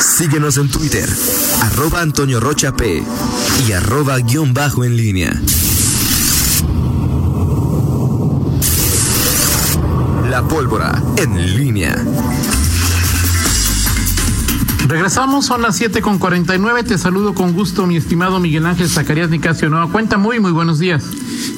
Síguenos en Twitter, arroba Antonio Rocha P y arroba guion bajo en línea. La pólvora en línea. Regresamos, son las 7 con 49. Te saludo con gusto, mi estimado Miguel Ángel Zacarías Nicasio Nueva Cuenta. Muy, muy buenos días.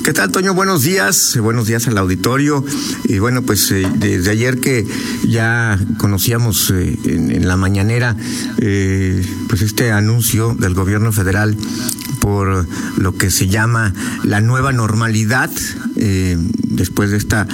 ¿Qué tal, Toño? Buenos días. Buenos días al auditorio. Y bueno, pues eh, desde ayer que ya conocíamos eh, en, la mañanera, eh, pues este anuncio del gobierno federal por lo que se llama la nueva normalidad después de esta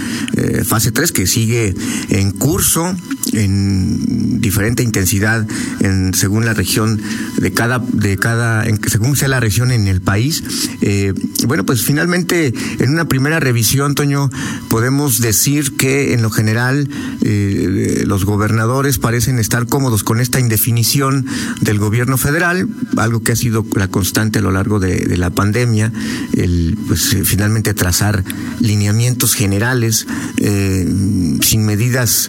fase 3 que sigue en curso en diferente intensidad en, según la región de cada, de cada, en, según sea la región en el país. Eh, bueno, pues finalmente en una primera revisión, Toño, podemos decir que en lo general eh, los gobernadores parecen estar cómodos con esta indefinición del gobierno federal, algo que ha sido la constante a lo largo de, la pandemia, el pues eh, finalmente trazar lineamientos generales sin medidas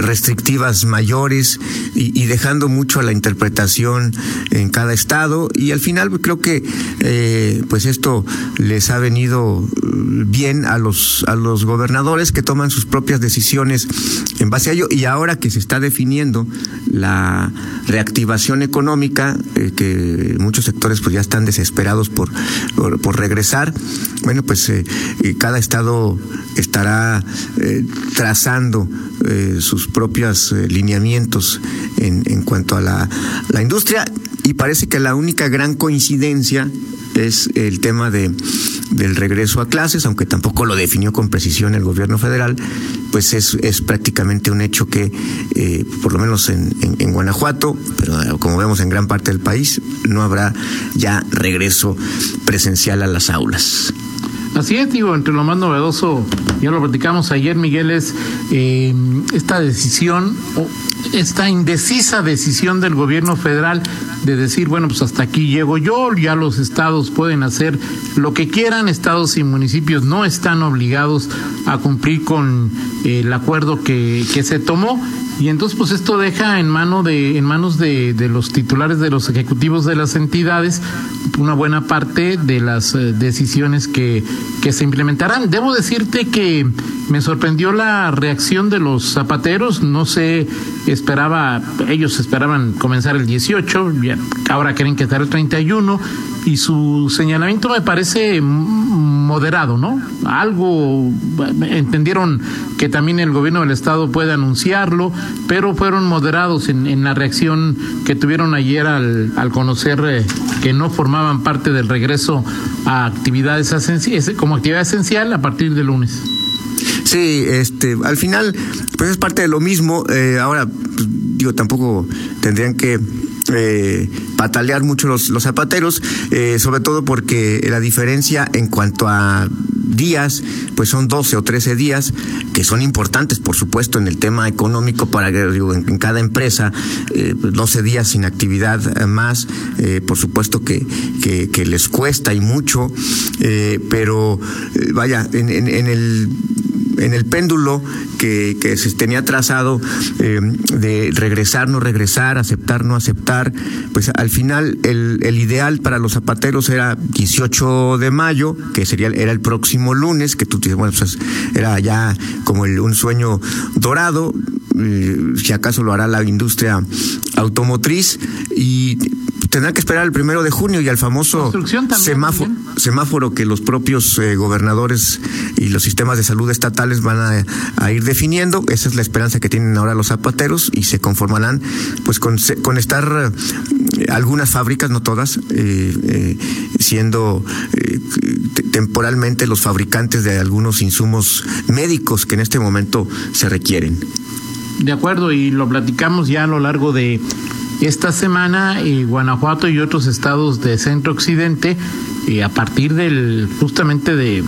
restrictivas mayores y, dejando mucho a la interpretación en cada estado. Y al final creo que eh, pues esto les ha venido bien a los a los gobernadores que toman sus propias decisiones en base a ello. Y ahora que se está definiendo la reactivación económica eh, que muchos sectores pues ya están desesperados por por, regresar bueno pues eh, cada estado estará trazando sus propios eh, lineamientos en, en, cuanto a la, la industria y parece que la única gran coincidencia es el tema de del regreso a clases, aunque tampoco lo definió con precisión el gobierno federal, pues es, es prácticamente un hecho que, eh, por lo menos en, en, Guanajuato, pero como vemos en gran parte del país, no habrá ya regreso presencial a las aulas. Así es, digo, entre lo más novedoso, ya lo platicamos ayer, Miguel, es eh, esta decisión, esta indecisa decisión del gobierno federal de decir, bueno, pues hasta aquí llego yo, ya los estados pueden hacer lo que quieran, estados y municipios no están obligados a cumplir con el acuerdo que, que se tomó y entonces, pues esto deja en mano de, en manos de, de, los titulares de los ejecutivos de las entidades una buena parte de las eh, decisiones que, que se implementarán. Debo decirte que me sorprendió la reacción de los zapateros. No se esperaba, ellos esperaban comenzar el 18, ahora quieren que el 31 y su señalamiento me parece moderado, ¿no? Algo entendieron que también el gobierno del estado puede anunciarlo, pero fueron moderados en, en la reacción que tuvieron ayer al, al conocer eh, que no formaban parte del regreso a actividades como actividad esencial a partir de lunes. Sí, este, al final, pues es parte de lo mismo. Eh, ahora, pues, digo, tampoco tendrían que eh, patalear mucho los, los zapateros, eh, sobre todo porque la diferencia en cuanto a días, pues son 12 o 13 días, que son importantes, por supuesto, en el tema económico para en, cada empresa, eh, 12 días sin actividad más, eh, por supuesto que, que, que, les cuesta y mucho, pero vaya, en, en, en el en el péndulo que, que se tenía trazado eh, de regresar, no regresar, aceptar, no aceptar, pues al final el, el ideal para los zapateros era 18 de mayo, que sería era el próximo lunes, que tú bueno, pues era ya como el, un sueño dorado, eh, si acaso lo hará la industria automotriz y tendrá que esperar el primero de junio y al famoso semáforo, semáforo, que los propios eh, gobernadores y los sistemas de salud estatales van a, ir definiendo. Esa es la esperanza que tienen ahora los zapateros y se conformarán pues con, con estar eh, algunas fábricas, no todas, eh, siendo temporalmente los fabricantes de algunos insumos médicos que en este momento se requieren. De acuerdo, y lo platicamos ya a lo largo de esta semana, Guanajuato y otros estados de centro occidente, a partir del justamente de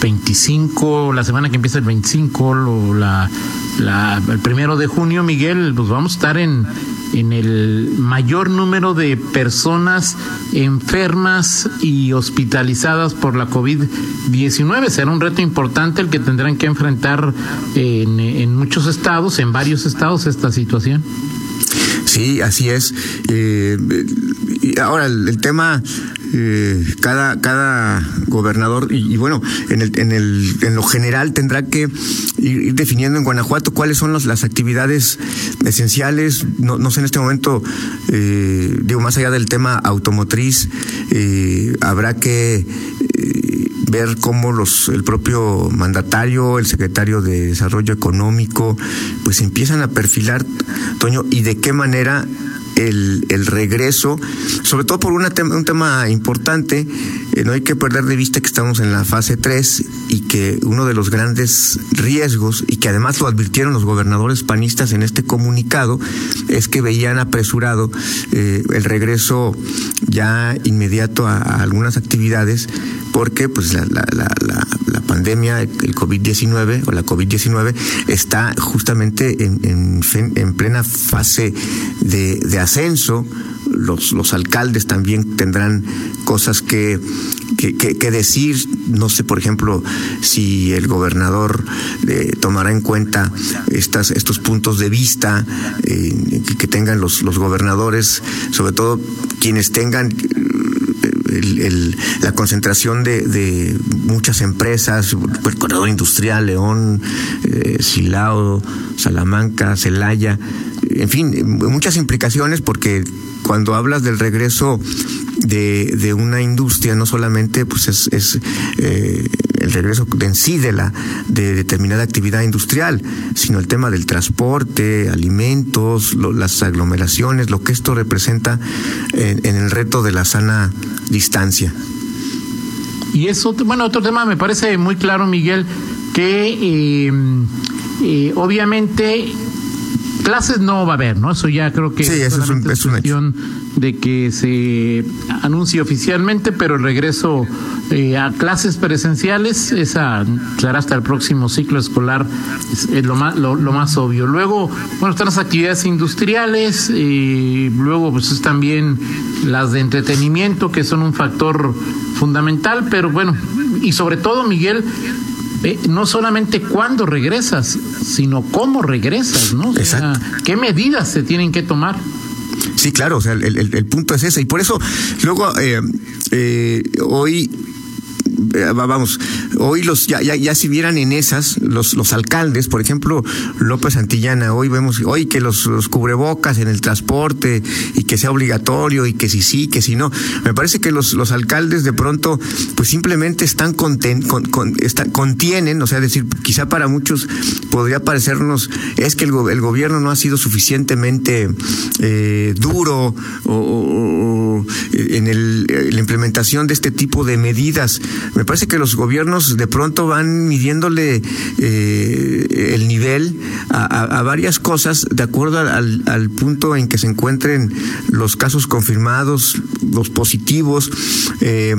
25, la semana que empieza el 25, o la, la, el primero de junio, Miguel, pues vamos a estar en, en el mayor número de personas enfermas y hospitalizadas por la COVID-19. Será un reto importante el que tendrán que enfrentar en, en muchos estados, en varios estados, esta situación. Sí, así es. Eh, ahora, el, tema, eh, cada, cada gobernador, y, bueno, en, el, en, el, en lo general tendrá que ir, definiendo en Guanajuato cuáles son las actividades esenciales. No, no sé en este momento, eh, digo, más allá del tema automotriz, habrá que ver cómo los el propio mandatario, el secretario de Desarrollo Económico, pues empiezan a perfilar, Toño, y de qué manera el, el regreso, sobre todo por una un tema importante, no hay que perder de vista que estamos en la fase 3 y que uno de los grandes riesgos, y que además lo advirtieron los gobernadores panistas en este comunicado, es que veían apresurado eh, el regreso ya inmediato a, algunas actividades porque pues la, la, la, la pandemia, el COVID-19 o la COVID-19 está justamente en, en, en plena fase de ascenso, los, los alcaldes también tendrán cosas que, que, decir. No sé, por ejemplo, si el gobernador eh, tomará en cuenta estas, estos puntos de vista eh, que, tengan los, los gobernadores, sobre todo quienes tengan el, la concentración de, de, muchas empresas, el corredor industrial, León, eh, Silao, Salamanca, Celaya, en fin, muchas implicaciones porque cuando hablas del regreso de, de una industria, no solamente pues es, es eh, el regreso en sí de la de determinada actividad industrial, sino el tema del transporte, alimentos, las aglomeraciones, lo que esto representa en, en, el reto de la sana distancia. Y eso, bueno, otro tema me parece muy claro, Miguel, que eh, eh, obviamente clases no va a haber, ¿no? Eso ya creo que sí, es, es, un, es una de que se anuncie oficialmente, pero el regreso eh, a clases presenciales, esa será hasta el próximo ciclo escolar, es, lo, más, lo, lo, más obvio. Luego, bueno, están las actividades industriales, y luego pues es también las de entretenimiento, que son un factor fundamental, pero bueno, y sobre todo, Miguel, eh, no solamente cuándo regresas, sino cómo regresas, ¿no? O sea, ¿Qué medidas se tienen que tomar? Sí, claro, o sea, el, el, el punto es ese. Y por eso, luego, eh, eh, hoy vamos, hoy los ya, ya, si vieran en esas, los, los alcaldes, por ejemplo, López Antillana, hoy vemos, hoy que los, los, cubrebocas en el transporte y que sea obligatorio y que si sí, que si no. Me parece que los, los alcaldes de pronto, pues simplemente están, conten, con, con, contienen, o sea, decir, quizá para muchos podría parecernos, es que el, el gobierno no ha sido suficientemente eh, duro o, o, o en el, la implementación de este tipo de medidas me parece que los gobiernos de pronto van midiéndole eh, el nivel a, varias cosas de acuerdo al, al, punto en que se encuentren los casos confirmados, los positivos. Eh,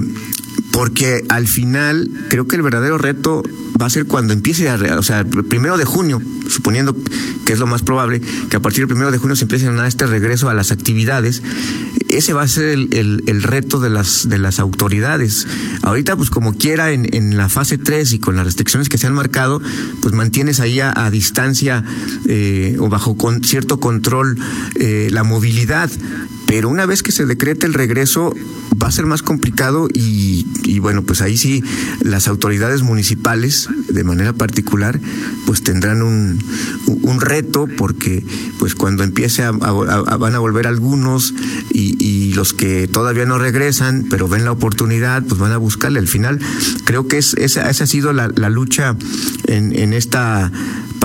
porque al final creo que el verdadero reto va a ser cuando empiece a, o sea, el primero de junio, suponiendo que es lo más probable, que a partir del primero de junio se empiece a este regreso a las actividades, ese va a ser el, reto de las, de las autoridades. Ahorita, pues como quiera, en, la fase 3 y con las restricciones que se han marcado, pues mantienes ahí a, distancia eh, o bajo cierto control eh, la movilidad. Pero una vez que se decrete el regreso, va a ser más complicado y, bueno, pues ahí sí las autoridades municipales, de manera particular, pues tendrán un, un reto porque pues cuando empiece a, van a volver algunos y, los que todavía no regresan, pero ven la oportunidad, pues van a buscarle. Al final, creo que es, esa, ha sido la, lucha en esta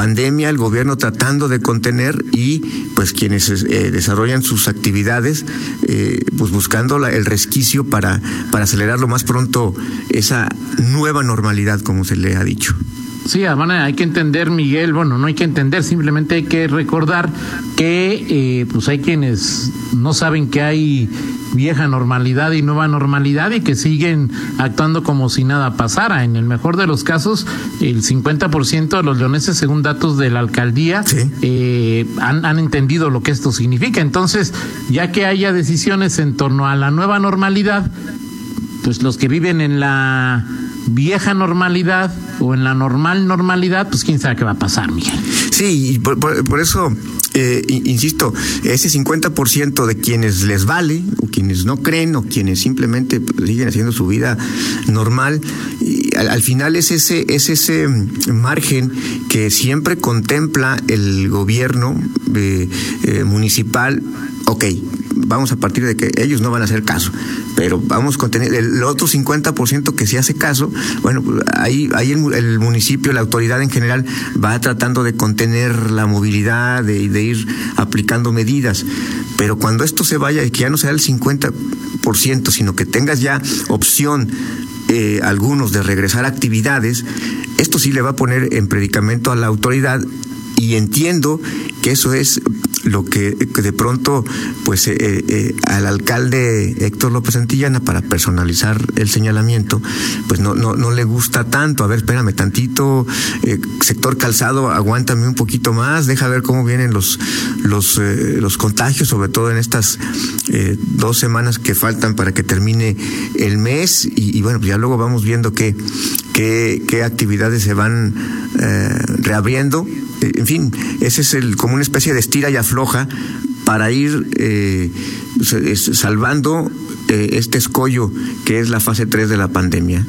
pandemia, el gobierno tratando de contener y pues quienes eh, desarrollan sus actividades, eh, pues buscando la, el resquicio para, para acelerar lo más pronto esa nueva normalidad, como se le ha dicho. Sí, además hay que entender, Miguel, bueno, no hay que entender, simplemente hay que recordar que eh, pues hay quienes no saben que hay vieja normalidad y nueva normalidad y que siguen actuando como si nada pasara. En el mejor de los casos, el 50% de los leoneses, según datos de la alcaldía, sí. eh, han, han entendido lo que esto significa. Entonces, ya que haya decisiones en torno a la nueva normalidad, pues los que viven en la vieja normalidad o en la normal normalidad, pues quién sabe qué va a pasar, Miguel. Sí, y por, por, eso, eh, insisto, ese 50% de quienes les vale, o quienes no creen, o quienes simplemente siguen haciendo su vida normal, y al, final es ese, es ese margen que siempre contempla el gobierno eh, eh, municipal, ok, vamos a partir de que ellos no van a hacer caso, pero vamos a tener el otro 50% que sí hace caso, bueno, ahí, ahí el, municipio, la autoridad en general va tratando de contener la movilidad, de, de ir aplicando medidas, pero cuando esto se vaya y que ya no sea el 50%, sino que tengas ya opción eh, algunos de regresar a actividades, esto sí le va a poner en predicamento a la autoridad y entiendo que eso es lo que, de pronto, pues eh, eh, al alcalde Héctor López Antillana, para personalizar el señalamiento, pues no, no, no le gusta tanto. A ver, espérame tantito, eh, sector calzado, aguántame un poquito más, deja ver cómo vienen los, los, los contagios, sobre todo en estas dos semanas que faltan para que termine el mes. Y, bueno, pues ya luego vamos viendo qué, qué, qué actividades se van reabriendo en fin, ese es el, como una especie de estira y afloja para ir eh, salvando eh, este escollo que es la fase 3 de la pandemia.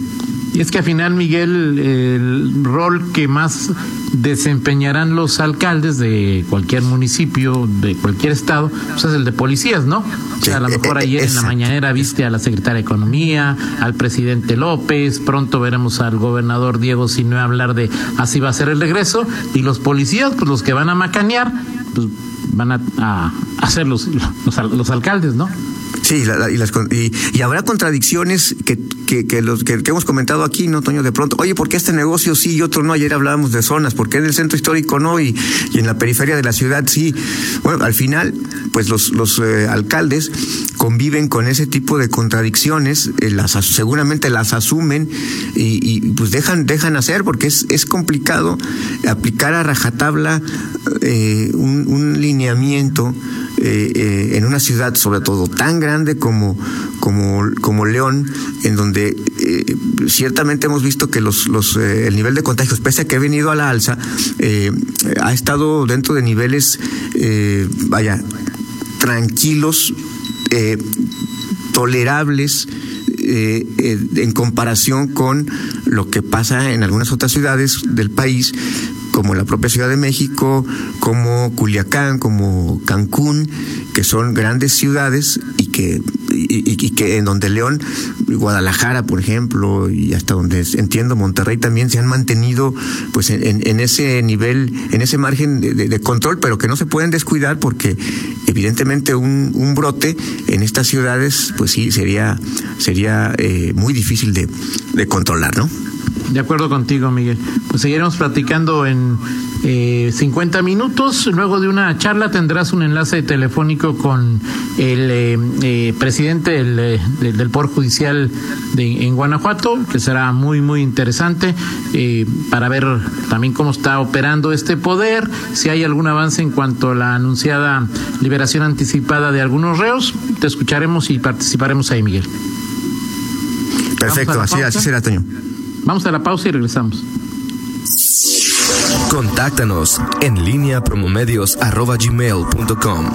Y es que al final, Miguel, el rol que más desempeñarán los alcaldes de cualquier municipio, de cualquier estado, pues es el de policías, ¿no? O sea, a lo mejor ayer en la mañanera viste a la secretaria de Economía, al presidente López, pronto veremos al gobernador Diego Sinue hablar de así va a ser el regreso, y los policías, pues los que van a macanear, pues van a, a hacer los, los alcaldes, ¿no? Y, habrá contradicciones que, que, que, hemos comentado aquí, ¿no, Toño? De pronto, oye, ¿por qué este negocio sí y otro no? Ayer hablábamos de zonas, ¿por qué en el centro histórico no y, y en la periferia de la ciudad sí? Bueno, al final, pues los, los eh, alcaldes conviven con ese tipo de contradicciones, eh, las, seguramente las asumen y, pues dejan, dejan hacer, porque es, es complicado aplicar a rajatabla eh, un, un lineamiento eh, eh, en una ciudad, sobre todo tan grande como, como, como León, en donde eh, ciertamente hemos visto que los, los, el nivel de contagios, pese a que ha venido a la alza, ha estado dentro de niveles, vaya, tranquilos, tolerables. en comparación con lo que pasa en algunas otras ciudades del país, como la propia Ciudad de México, como Culiacán, como Cancún, que son grandes ciudades y que, y, que en donde León, Guadalajara, por ejemplo, y hasta donde entiendo Monterrey también se han mantenido pues en, ese nivel, en ese margen de, control, pero que no se pueden descuidar porque evidentemente un, un brote en estas ciudades pues sí sería, sería eh, muy difícil de, de controlar, ¿no? De acuerdo contigo, Miguel. Pues seguiremos platicando en eh, 50 minutos. Luego de una charla tendrás un enlace telefónico con el eh, eh, presidente del, eh, del, Poder Judicial de, en Guanajuato, que será muy, muy interesante para ver también cómo está operando este poder, si hay algún avance en cuanto a la anunciada liberación anticipada de algunos reos. Te escucharemos y participaremos ahí, Miguel. Perfecto, así, así será, Toño. Vamos a la pausa y regresamos. Contáctanos en línea promomedios.com